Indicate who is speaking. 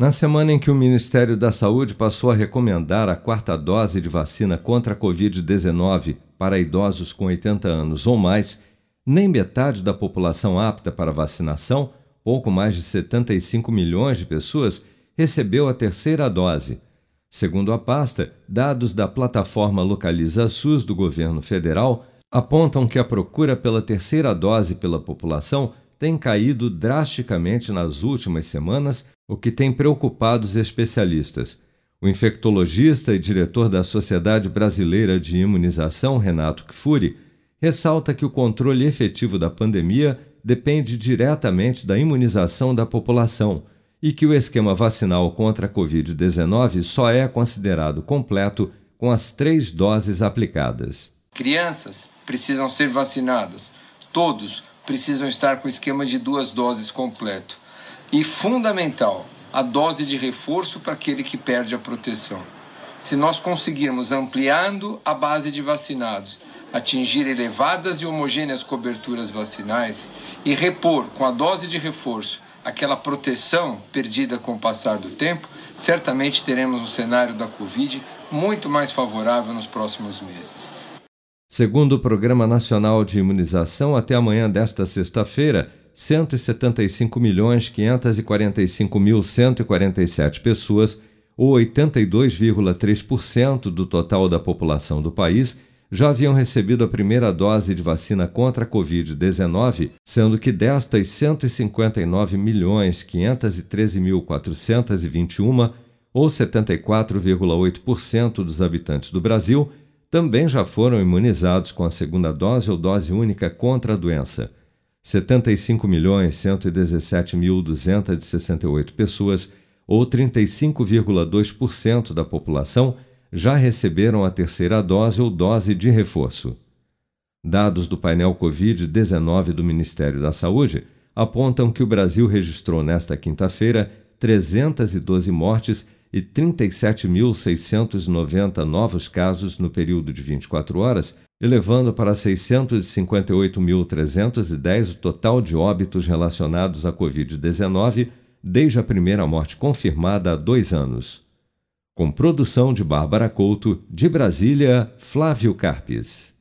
Speaker 1: Na semana em que o Ministério da Saúde passou a recomendar a quarta dose de vacina contra a Covid-19 para idosos com 80 anos ou mais, nem metade da população apta para vacinação, pouco mais de 75 milhões de pessoas, recebeu a terceira dose. Segundo a pasta, dados da plataforma Localiza SUS do governo federal apontam que a procura pela terceira dose pela população tem caído drasticamente nas últimas semanas, o que tem preocupado os especialistas. O infectologista e diretor da Sociedade Brasileira de Imunização, Renato Kfouri, ressalta que o controle efetivo da pandemia depende diretamente da imunização da população e que o esquema vacinal contra a Covid-19 só é considerado completo com as três doses aplicadas.
Speaker 2: Crianças precisam ser vacinadas. Todos precisam estar com o esquema de duas doses completo. E fundamental, a dose de reforço para aquele que perde a proteção. Se nós conseguirmos, ampliando a base de vacinados, atingir elevadas e homogêneas coberturas vacinais e repor com a dose de reforço aquela proteção perdida com o passar do tempo, certamente teremos um cenário da Covid muito mais favorável nos próximos meses.
Speaker 1: Segundo o Programa Nacional de Imunização, até amanhã desta sexta-feira, 175.545.147 pessoas, ou 82,3% do total da população do país, já haviam recebido a primeira dose de vacina contra a Covid-19, sendo que destas 159.513.421, ou 74,8% dos habitantes do Brasil, também já foram imunizados com a segunda dose ou dose única contra a doença. 75.117.268 pessoas, ou 35,2% da população, já receberam a terceira dose ou dose de reforço. Dados do painel Covid-19 do Ministério da Saúde apontam que o Brasil registrou nesta quinta-feira 312 mortes e 37.690 novos casos no período de 24 horas, elevando para 658.310 o total de óbitos relacionados à Covid-19 desde a primeira morte confirmada há dois anos. Com produção de Bárbara Couto, de Brasília, Flávio Carpes.